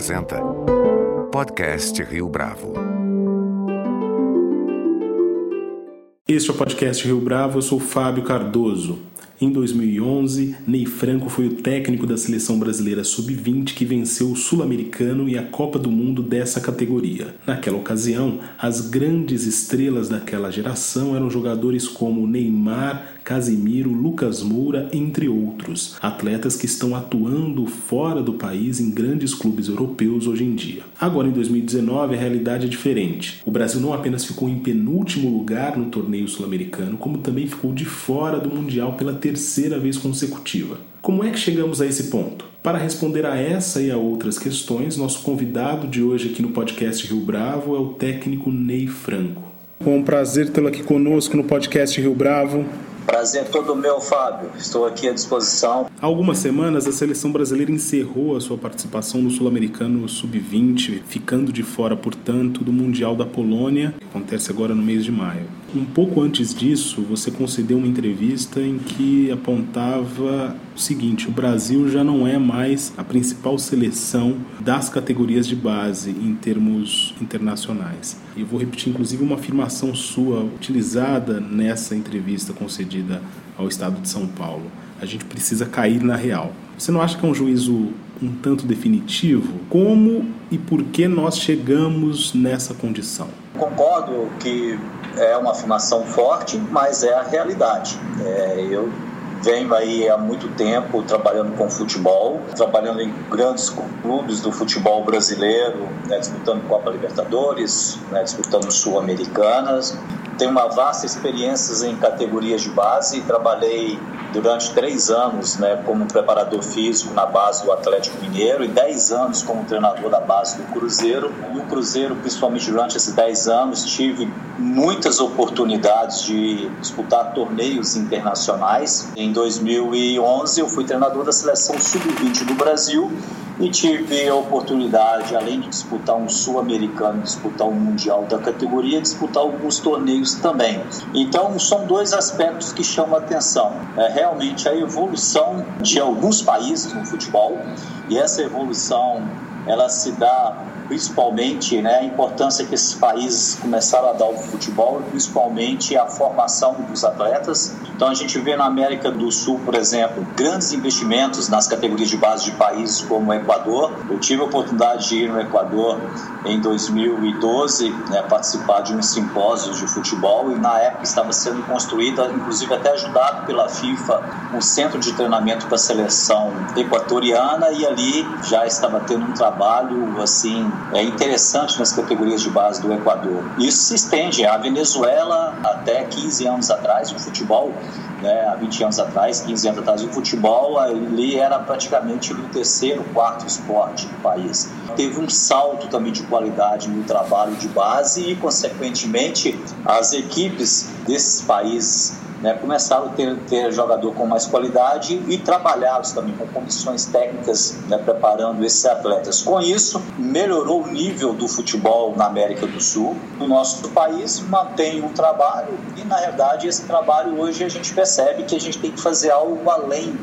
apresenta Podcast Rio Bravo. Este é o Podcast Rio Bravo, eu sou Fábio Cardoso. Em 2011, Ney Franco foi o técnico da seleção brasileira sub-20 que venceu o Sul-Americano e a Copa do Mundo dessa categoria. Naquela ocasião, as grandes estrelas daquela geração eram jogadores como Neymar, Casimiro, Lucas Moura, entre outros, atletas que estão atuando fora do país em grandes clubes europeus hoje em dia. Agora, em 2019, a realidade é diferente. O Brasil não apenas ficou em penúltimo lugar no torneio sul-americano, como também ficou de fora do Mundial pela terceira vez consecutiva. Como é que chegamos a esse ponto? Para responder a essa e a outras questões, nosso convidado de hoje aqui no podcast Rio Bravo é o técnico Ney Franco. Com um prazer tê-lo aqui conosco no podcast Rio Bravo. Prazer todo meu, Fábio. Estou aqui à disposição. Há algumas semanas, a seleção brasileira encerrou a sua participação no Sul-Americano Sub-20, ficando de fora, portanto, do Mundial da Polônia, que acontece agora no mês de maio. Um pouco antes disso, você concedeu uma entrevista em que apontava o seguinte: o Brasil já não é mais a principal seleção das categorias de base em termos internacionais. Eu vou repetir, inclusive, uma afirmação sua utilizada nessa entrevista concedida ao Estado de São Paulo. A gente precisa cair na real. Você não acha que é um juízo um tanto definitivo? Como e por que nós chegamos nessa condição? Concordo que é uma afirmação forte, mas é a realidade. É, eu venho aí há muito tempo trabalhando com futebol, trabalhando em grandes clubes do futebol brasileiro, né, disputando Copa Libertadores, né, disputando Sul-Americanas. Tenho uma vasta experiência em categorias de base, trabalhei durante três anos né, como preparador físico na base do Atlético Mineiro e dez anos como treinador da base do Cruzeiro. E o Cruzeiro, principalmente durante esses dez anos, tive muitas oportunidades de disputar torneios internacionais. Em 2011, eu fui treinador da seleção sub-20 do Brasil e tive a oportunidade, além de disputar um sul-americano, disputar um mundial da categoria, disputar alguns torneios também. Então, são dois aspectos que chamam a atenção. É realmente a evolução de alguns países no futebol e essa evolução ela se dá principalmente né, a importância que esses países começaram a dar ao futebol, principalmente a formação dos atletas. Então a gente vê na América do Sul, por exemplo, grandes investimentos nas categorias de base de países como o Equador. Eu tive a oportunidade de ir no Equador em 2012, né, participar de um simpósio de futebol e na época estava sendo construída, inclusive até ajudado pela FIFA, um centro de treinamento para a seleção equatoriana e ali já estava tendo um trabalho assim é interessante nas categorias de base do Equador. Isso se estende à Venezuela até 15 anos atrás, o futebol, né, há 20 anos atrás, 15 anos atrás, o futebol ali era praticamente o terceiro, quarto esporte do país. Teve um salto também de qualidade no trabalho de base e, consequentemente, as equipes desses países né, começaram a ter, ter jogador com mais qualidade e trabalhados também com condições técnicas, né, preparando esses atletas. Com isso, melhorou o nível do futebol na América do Sul. O nosso país mantém um trabalho e, na verdade, esse trabalho hoje a gente percebe que a gente tem que fazer algo além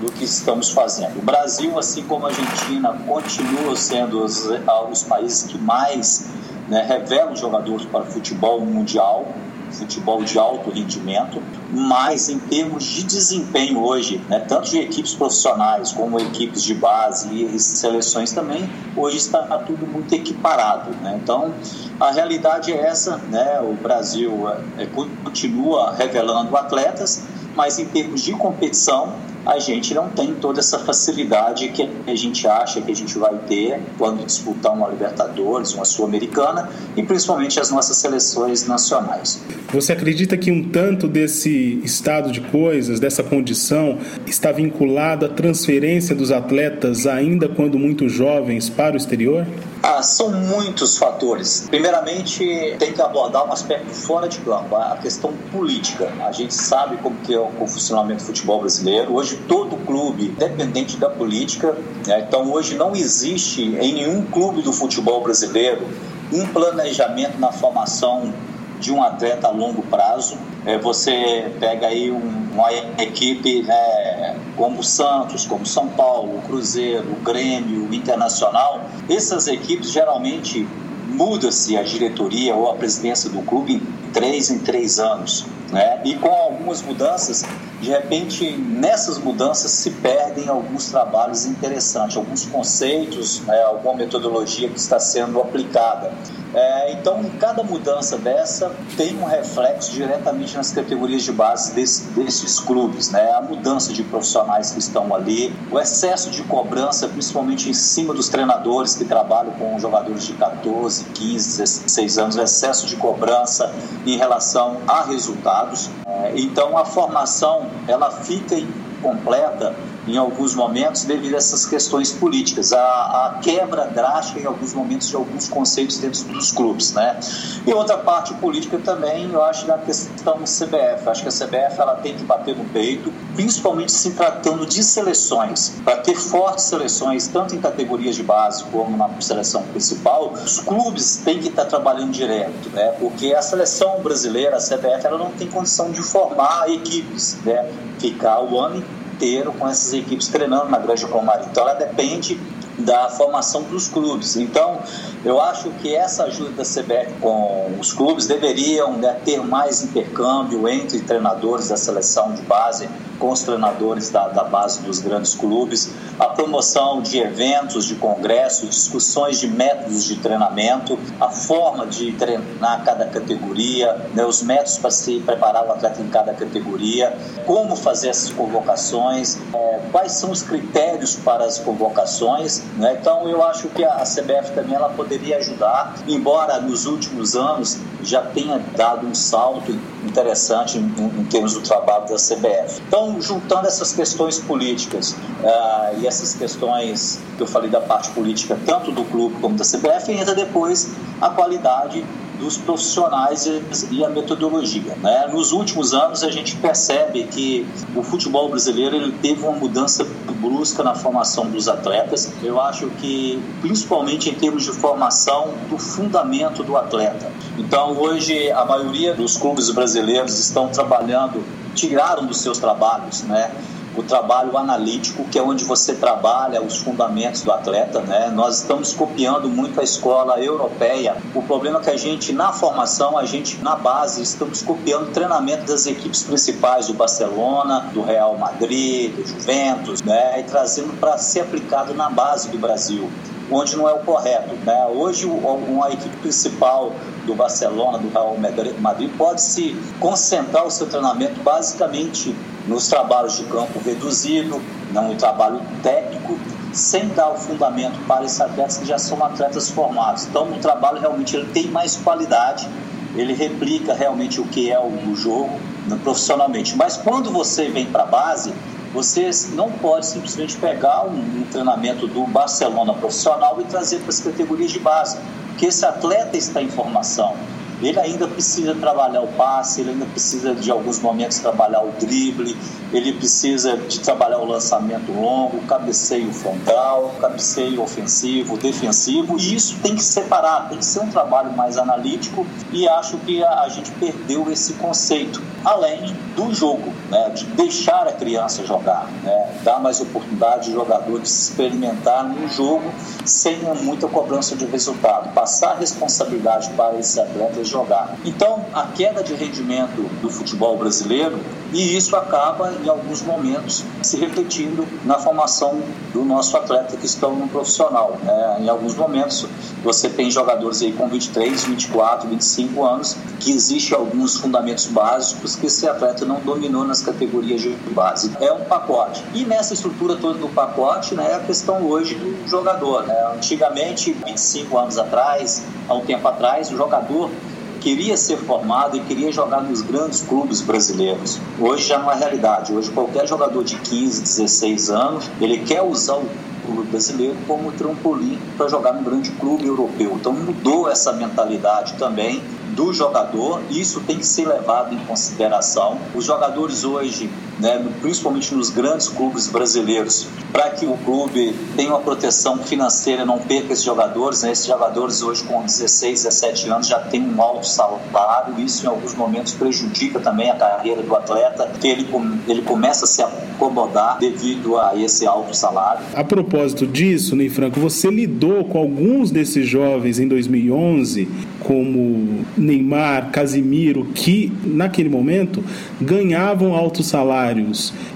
do que estamos fazendo. O Brasil, assim como a Argentina, continua sendo os, os países que mais né, revelam jogadores para futebol mundial futebol de alto rendimento, mas em termos de desempenho hoje, né, tanto de equipes profissionais como equipes de base e seleções também, hoje está tudo muito equiparado. Né? Então, a realidade é essa, né? o Brasil é, continua revelando atletas, mas em termos de competição, a gente não tem toda essa facilidade que a gente acha que a gente vai ter quando disputar uma Libertadores, uma Sul-Americana e principalmente as nossas seleções nacionais. Você acredita que um tanto desse estado de coisas, dessa condição, está vinculado à transferência dos atletas ainda quando muito jovens para o exterior? Ah, são muitos fatores. Primeiramente, tem que abordar um aspecto fora de campo, a questão política. A gente sabe como que é o funcionamento do futebol brasileiro. Hoje todo clube, dependente da política, né? então hoje não existe em nenhum clube do futebol brasileiro um planejamento na formação de um atleta a longo prazo. É, você pega aí um, uma equipe né, como o Santos, como São Paulo, o Cruzeiro, o Grêmio, o Internacional, essas equipes geralmente muda-se a diretoria ou a presidência do clube em três em três anos. Né? E com algumas mudanças, de repente, nessas mudanças se perdem alguns trabalhos interessantes, alguns conceitos, né? alguma metodologia que está sendo aplicada. É, então, cada mudança dessa tem um reflexo diretamente nas categorias de base desse, desses clubes. Né? A mudança de profissionais que estão ali, o excesso de cobrança, principalmente em cima dos treinadores que trabalham com jogadores de 14, 15, 16 anos, o excesso de cobrança em relação a resultados. É, então, a formação ela fica incompleta em alguns momentos devido a essas questões políticas, a, a, quebra drástica em alguns momentos de alguns conceitos dentro dos clubes, né? E outra parte política também, eu acho da questão CBF, acho que a CBF ela tem que bater no peito, principalmente se tratando de seleções, para ter fortes seleções tanto em categorias de base como na seleção principal, os clubes têm que estar trabalhando direto, né? Porque a seleção brasileira, a CBF, ela não tem condição de formar equipes, né? Ficar o ano inteiro com essas equipes treinando na Granja Comari. Então ela depende da formação dos clubes. Então, eu acho que essa ajuda da CBF com os clubes deveriam né, ter mais intercâmbio entre treinadores da seleção de base com os treinadores da, da base dos grandes clubes, a promoção de eventos, de congressos, discussões de métodos de treinamento, a forma de treinar cada categoria, né, os métodos para se preparar o atleta em cada categoria, como fazer essas convocações, é, quais são os critérios para as convocações né? Então eu acho que a CBF também ela poderia ajudar, embora nos últimos anos já tenha dado um salto interessante em, em termos do trabalho da CBF. Então, juntando essas questões políticas uh, e essas questões que eu falei da parte política, tanto do clube como da CBF, entra depois a qualidade dos profissionais e a metodologia. Né? Nos últimos anos, a gente percebe que o futebol brasileiro ele teve uma mudança brusca na formação dos atletas. Eu acho que, principalmente em termos de formação do fundamento do atleta. Então, hoje, a maioria dos clubes brasileiros estão trabalhando, tiraram dos seus trabalhos, né? o trabalho analítico, que é onde você trabalha os fundamentos do atleta. Né? Nós estamos copiando muito a escola europeia. O problema é que a gente, na formação, a gente, na base, estamos copiando o treinamento das equipes principais do Barcelona, do Real Madrid, do Juventus, né? e trazendo para ser aplicado na base do Brasil onde não é o correto. Né? Hoje, uma equipe principal do Barcelona, do Real Madrid, pode se concentrar o seu treinamento basicamente nos trabalhos de campo reduzido, não no trabalho técnico, sem dar o fundamento para esses atletas que já são atletas formados. Então, o trabalho realmente ele tem mais qualidade, ele replica realmente o que é o jogo né, profissionalmente. Mas quando você vem para a base, você não pode simplesmente pegar um, um treinamento do Barcelona profissional e trazer para as categorias de base, porque esse atleta está em formação ele ainda precisa trabalhar o passe, ele ainda precisa de alguns momentos trabalhar o drible, ele precisa de trabalhar o lançamento longo, cabeceio frontal, cabeceio ofensivo, defensivo, e isso tem que separar, tem que ser um trabalho mais analítico e acho que a, a gente perdeu esse conceito, além do jogo, né, de deixar a criança jogar, né, dar mais oportunidade de jogadores experimentar no jogo sem muita cobrança de resultado, passar a responsabilidade para esses atletas jogar. Então, a queda de rendimento do futebol brasileiro, e isso acaba, em alguns momentos, se refletindo na formação do nosso atleta que estão no profissional. Né? Em alguns momentos, você tem jogadores aí com 23, 24, 25 anos, que existem alguns fundamentos básicos que esse atleta não dominou nas categorias de base. É um pacote. E nessa estrutura toda do pacote, né, é a questão hoje do jogador. Né? Antigamente, 25 anos atrás, há um tempo atrás, o jogador queria ser formado e queria jogar nos grandes clubes brasileiros. Hoje já não é realidade. Hoje qualquer jogador de 15, 16 anos, ele quer usar o clube brasileiro como trampolim para jogar no grande clube europeu. Então mudou essa mentalidade também do jogador, isso tem que ser levado em consideração. Os jogadores hoje, né, principalmente nos grandes clubes brasileiros, para que o clube tenha uma proteção financeira, não perca esses jogadores. Né? Esses jogadores hoje com 16, 17 anos já têm um alto salário, isso em alguns momentos prejudica também a carreira do atleta, que ele, ele começa a se incomodar devido a esse alto salário. A propósito disso, Ney Franco, você lidou com alguns desses jovens em 2011, como Neymar, Casimiro, que naquele momento ganhavam altos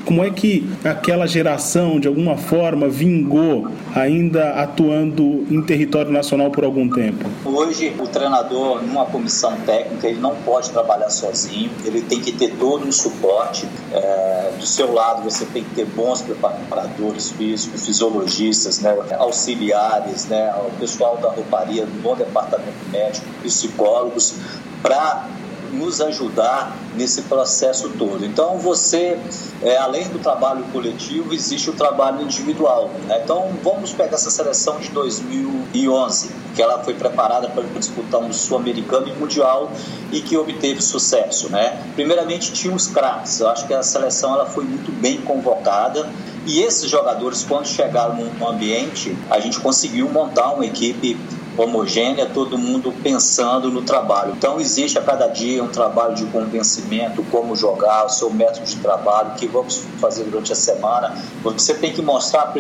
Como é que aquela geração, de alguma forma, vingou, ainda atuando em território nacional por algum tempo? Hoje, o treinador, numa comissão técnica, ele não pode trabalhar sozinho, ele tem que ter todo um suporte. É, do seu lado, você tem que ter bons preparadores físicos, fisiologistas, né, auxiliares, né, o pessoal da rouparia, do bom departamento médico, psicólogos, para nos ajudar nesse processo todo. Então, você, é, além do trabalho coletivo, existe o trabalho individual. Né? Então, vamos pegar essa seleção de 2011, que ela foi preparada para disputar um sul-americano e mundial e que obteve sucesso. Né? Primeiramente, tinha os craques. Eu acho que a seleção ela foi muito bem convocada. E esses jogadores, quando chegaram no ambiente, a gente conseguiu montar uma equipe homogênea, todo mundo pensando no trabalho. Então existe a cada dia um trabalho de convencimento, como jogar, o seu método de trabalho, que vamos fazer durante a semana. Você tem que mostrar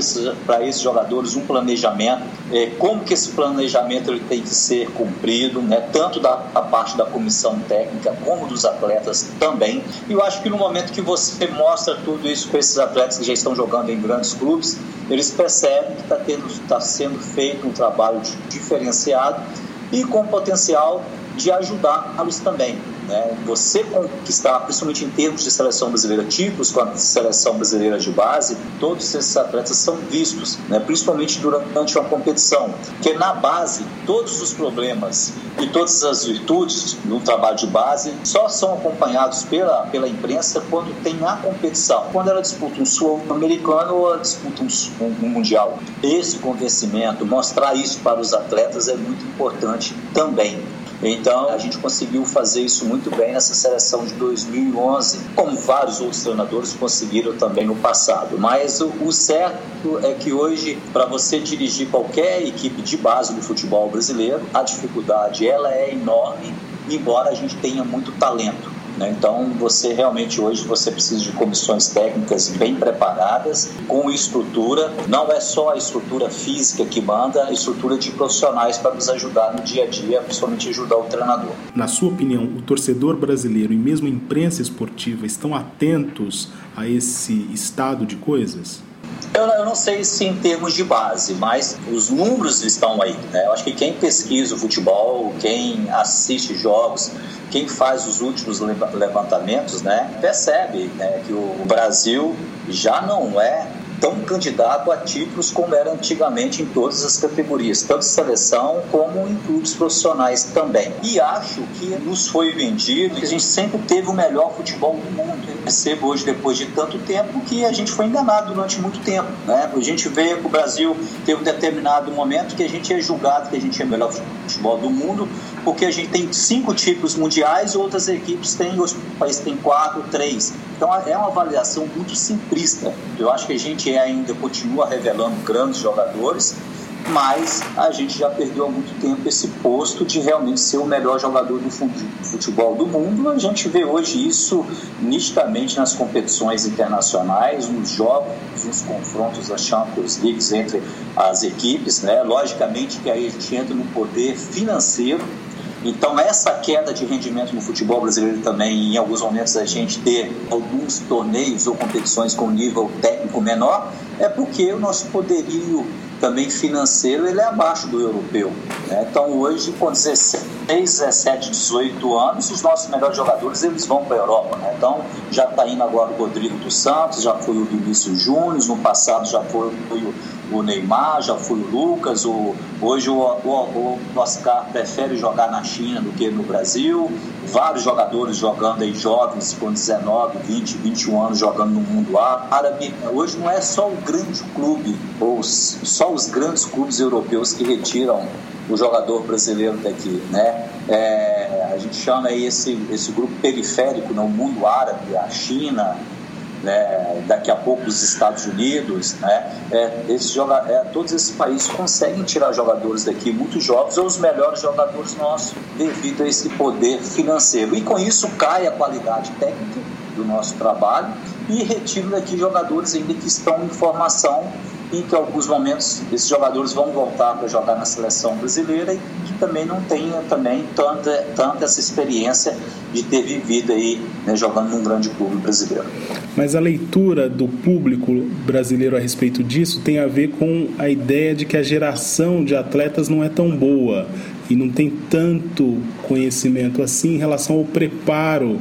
para esses jogadores um planejamento, é, como que esse planejamento ele tem que ser cumprido, né, tanto da parte da comissão técnica como dos atletas também. E eu acho que no momento que você mostra tudo isso para esses atletas que já estão jogando em grandes clubes, eles percebem que está tá sendo feito um trabalho diferenciado e com potencial de ajudá-los também. Né? Você conquistar, principalmente em termos de seleção brasileira, tipos com a seleção brasileira de base, todos esses atletas são vistos, né? principalmente durante uma competição. Porque na base, todos os problemas e todas as virtudes no trabalho de base só são acompanhados pela, pela imprensa quando tem a competição. Quando ela disputa um sul-americano ou ela disputa um, um, um mundial. Esse convencimento, mostrar isso para os atletas é muito importante também. Então a gente conseguiu fazer isso muito bem nessa seleção de 2011, como vários outros treinadores conseguiram também no passado. Mas o, o certo é que hoje, para você dirigir qualquer equipe de base do futebol brasileiro, a dificuldade ela é enorme, embora a gente tenha muito talento. Né? Então, você realmente hoje você precisa de comissões técnicas bem preparadas, com estrutura. Não é só a estrutura física que manda, a estrutura de profissionais para nos ajudar no dia a dia, principalmente ajudar o treinador. Na sua opinião, o torcedor brasileiro e mesmo a imprensa esportiva estão atentos a esse estado de coisas? Eu, eu, não sei se em termos de base, mas os números estão aí. Né? Eu acho que quem pesquisa o futebol, quem assiste jogos, quem faz os últimos levantamentos, né, percebe né, que o Brasil já não é tão candidato a títulos como era antigamente em todas as categorias, tanto seleção como em clubes profissionais também. E acho que nos foi vendido que a gente sempre teve o melhor futebol do mundo. Percebo hoje, depois de tanto tempo, que a gente foi enganado durante muito tempo. Né? A gente vê que o Brasil teve um determinado momento que a gente é julgado que a gente é o melhor futebol do mundo, porque a gente tem cinco títulos mundiais e outras equipes têm, os países têm quatro, três. Então é uma avaliação muito simplista. Eu acho que a gente ainda continua revelando grandes jogadores, mas a gente já perdeu há muito tempo esse posto de realmente ser o melhor jogador do futebol do mundo. A gente vê hoje isso nitidamente nas competições internacionais, nos jogos, nos confrontos das Champions League entre as equipes, né? Logicamente que aí a gente entra no poder financeiro então, essa queda de rendimento no futebol brasileiro também, em alguns momentos, a gente ter alguns torneios ou competições com nível técnico menor, é porque o nosso poderio também financeiro ele é abaixo do europeu. Né? Então, hoje, com 16, 17, 18 anos, os nossos melhores jogadores eles vão para a Europa. Né? Então, já está indo agora o Rodrigo dos Santos, já foi o Vinícius Júnior, no passado já foi o o Neymar, já foi o Lucas, o, hoje o, o, o Oscar prefere jogar na China do que no Brasil, vários jogadores jogando aí jovens com 19, 20, 21 anos jogando no mundo árabe. Hoje não é só o grande clube, ou só os grandes clubes europeus que retiram o jogador brasileiro daqui, né? É, a gente chama aí esse, esse grupo periférico, né? mundo árabe, a China, né, daqui a pouco os Estados Unidos, né, é, joga é, todos esses países conseguem tirar jogadores daqui muito jovens ou os melhores jogadores nossos devido a esse poder financeiro. E com isso cai a qualidade técnica do nosso trabalho e retiro daqui jogadores ainda que estão em formação e que alguns momentos esses jogadores vão voltar para jogar na seleção brasileira e que também não tenham também tanta, tanta essa experiência de ter vivido aí né, jogando num grande clube brasileiro. Mas a leitura do público brasileiro a respeito disso tem a ver com a ideia de que a geração de atletas não é tão boa e não tem tanto conhecimento assim em relação ao preparo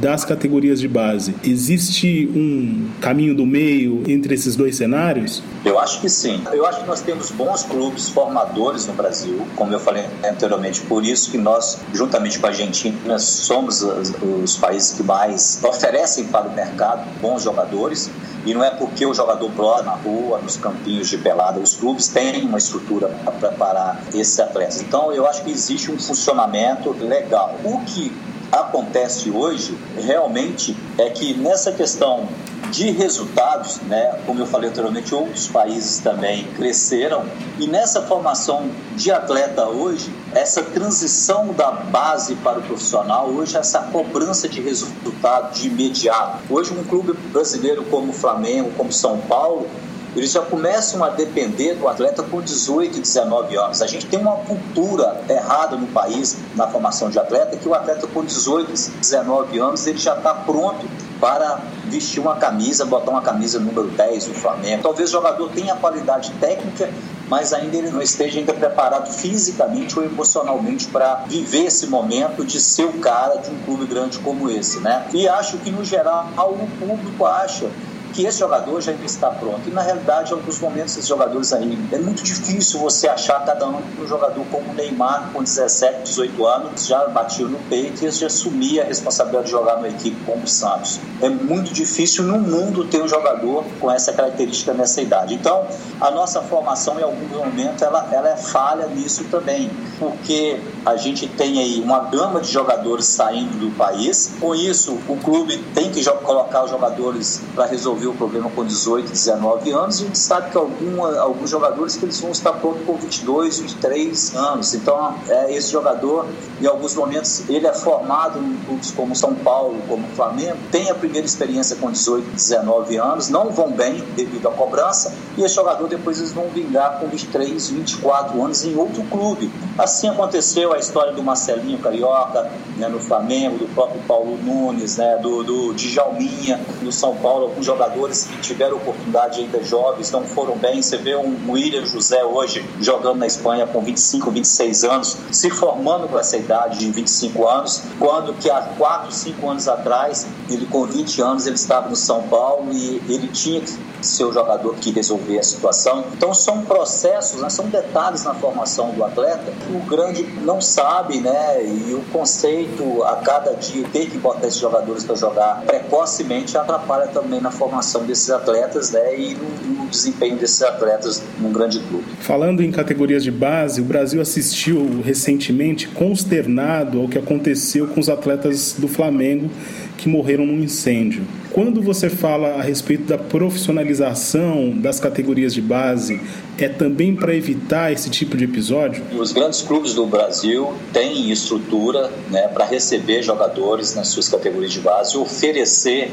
das categorias de base. Existe um caminho do meio entre esses dois cenários? Eu acho que sim. Eu acho que nós temos bons clubes formadores no Brasil, como eu falei anteriormente. Por isso que nós, juntamente com a Argentina, somos os países que mais oferecem para o mercado bons jogadores. E não é porque o jogador brota na rua, nos campinhos de pelada, os clubes têm uma estrutura para preparar esses atletas. Então, eu acho que existe um funcionamento legal. O que acontece hoje realmente é que nessa questão de resultados, né, como eu falei anteriormente, outros países também cresceram e nessa formação de atleta hoje, essa transição da base para o profissional, hoje essa cobrança de resultado de imediato. Hoje um clube brasileiro como o Flamengo, como São Paulo, eles já começam a depender do atleta com 18 e 19 anos. A gente tem uma cultura errada no país na formação de atleta que o atleta com 18 e 19 anos ele já está pronto para vestir uma camisa, botar uma camisa número 10 do Flamengo. Talvez o jogador tenha qualidade técnica, mas ainda ele não esteja ainda preparado fisicamente ou emocionalmente para viver esse momento de ser o cara de um clube grande como esse, né? E acho que no geral o público acha que esse jogador já está pronto. E na realidade, em alguns momentos, esses jogadores aí, é muito difícil você achar cada um um jogador como o Neymar, com 17, 18 anos, já batiu no peito e já assumia a responsabilidade de jogar numa equipe como o Santos. É muito difícil no mundo ter um jogador com essa característica nessa idade. Então, a nossa formação, em algum momento, ela, ela é falha nisso também, porque a gente tem aí uma gama de jogadores saindo do país. Com isso, o clube tem que colocar os jogadores para resolver resolver o problema com 18, 19 anos, a gente sabe que alguns jogadores que eles vão estar prontos com 22, 23 anos. Então, é, esse jogador, em alguns momentos, ele é formado em clubes como São Paulo, como Flamengo, tem a primeira experiência com 18, 19 anos, não vão bem devido à cobrança, e esse jogador depois eles vão vingar com 23, 24 anos em outro clube. Assim aconteceu a história do Marcelinho Carioca né, no Flamengo, do próprio Paulo Nunes, né, do, do Djalminha no São Paulo, alguns jogadores que tiveram oportunidade ainda jovens, não foram bem. Você vê um William José hoje jogando na Espanha com 25, 26 anos, se formando com essa idade de 25 anos, quando que há 4, 5 anos atrás, ele com 20 anos, ele estava no São Paulo e ele tinha que ser o jogador que resolver a situação. Então são processos, né, são detalhes na formação do atleta o grande não sabe, né? E o conceito a cada dia ter que botar esses jogadores para jogar precocemente atrapalha também na formação desses atletas né, e no, no desempenho desses atletas num grande clube. Falando em categorias de base, o Brasil assistiu recentemente consternado ao que aconteceu com os atletas do Flamengo que morreram num incêndio. Quando você fala a respeito da profissionalização das categorias de base, é também para evitar esse tipo de episódio? Os grandes clubes do Brasil têm estrutura né, para receber jogadores nas suas categorias de base, oferecer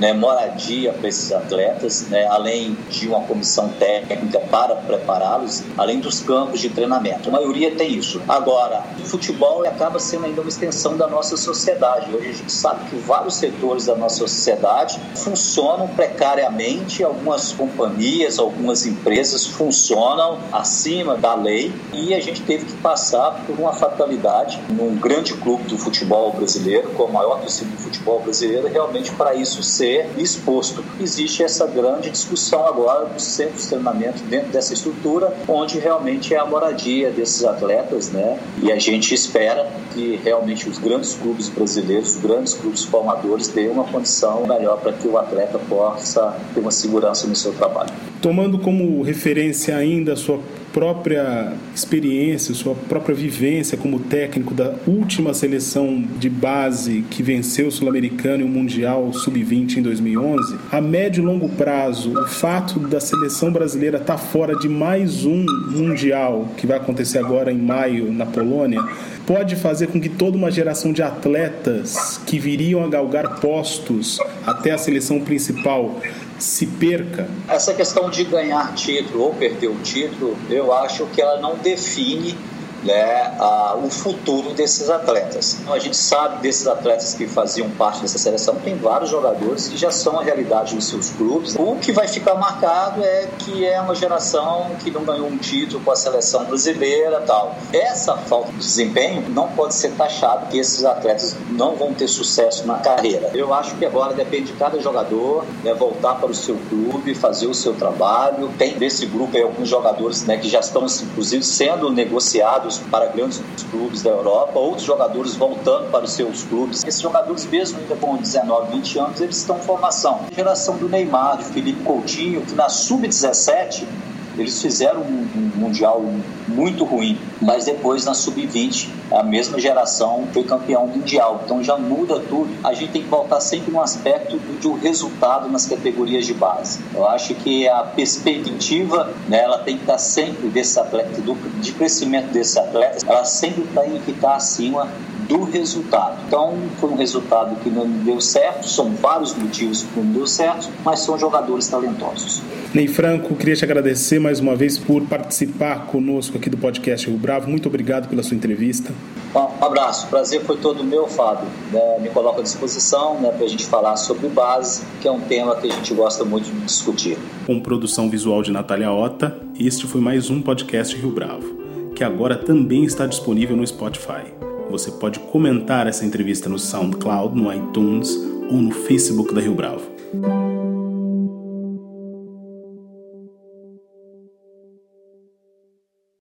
né, moradia para esses atletas, né, além de uma comissão técnica para prepará-los, além dos campos de treinamento. A maioria tem isso. Agora, o futebol acaba sendo ainda uma extensão da nossa sociedade. Hoje a gente sabe que vários setores da nossa sociedade funcionam precariamente, algumas companhias, algumas empresas funcionam acima da lei e a gente teve que passar por uma fatalidade num grande clube do futebol brasileiro, com o maior torcida do futebol brasileiro, realmente para isso ser ser exposto. Existe essa grande discussão agora dos centros de treinamento dentro dessa estrutura, onde realmente é a moradia desses atletas, né? E a gente espera que realmente os grandes clubes brasileiros, os grandes clubes formadores, tenham uma condição melhor para que o atleta possa ter uma segurança no seu trabalho. Tomando como referência ainda a sua própria experiência, sua própria vivência como técnico da última seleção de base que venceu o Sul-Americano e o Mundial Sub-20 em 2011, a médio e longo prazo, o fato da seleção brasileira estar tá fora de mais um Mundial que vai acontecer agora em maio na Polônia, pode fazer com que toda uma geração de atletas que viriam a galgar postos até a seleção principal se perca? Essa questão de ganhar título ou perder o título, eu acho que ela não define né, a, o futuro desses atletas. Então, a gente sabe desses atletas que faziam parte dessa seleção, tem vários jogadores que já são a realidade dos seus clubes. O que vai ficar marcado é que é uma geração que não ganhou um título com a seleção brasileira tal. Essa falta de desempenho não pode ser taxado que esses atletas não vão ter sucesso na carreira. Eu acho que agora depende de cada jogador né, voltar para o seu clube, fazer o seu trabalho. Tem desse grupo aí alguns jogadores né, que já estão, inclusive, sendo negociados para grandes clubes da Europa, outros jogadores voltando para os seus clubes. Esses jogadores, mesmo ainda com 19, 20 anos, eles estão em formação. A geração do Neymar, de Felipe Coutinho, que na sub-17 eles fizeram um, mundial muito ruim, mas depois na sub-20 a mesma geração foi campeão mundial. Então já muda tudo. A gente tem que voltar sempre no aspecto de um resultado nas categorias de base. Eu acho que a perspectiva, né, ela tem que estar sempre desse atleta, do, de crescimento desses atletas, ela sempre tem que estar acima do resultado. Então, foi um resultado que não deu certo, são vários motivos que não deu certo, mas são jogadores talentosos. Ney Franco, queria te agradecer mais uma vez por participar conosco aqui do podcast Rio Bravo. Muito obrigado pela sua entrevista. Bom, um abraço, prazer foi todo meu, Fábio. Né, me coloco à disposição né, para a gente falar sobre base, que é um tema que a gente gosta muito de discutir. Com produção visual de Natália Ota, este foi mais um podcast Rio Bravo, que agora também está disponível no Spotify. Você pode comentar essa entrevista no SoundCloud, no iTunes ou no Facebook da Rio Bravo.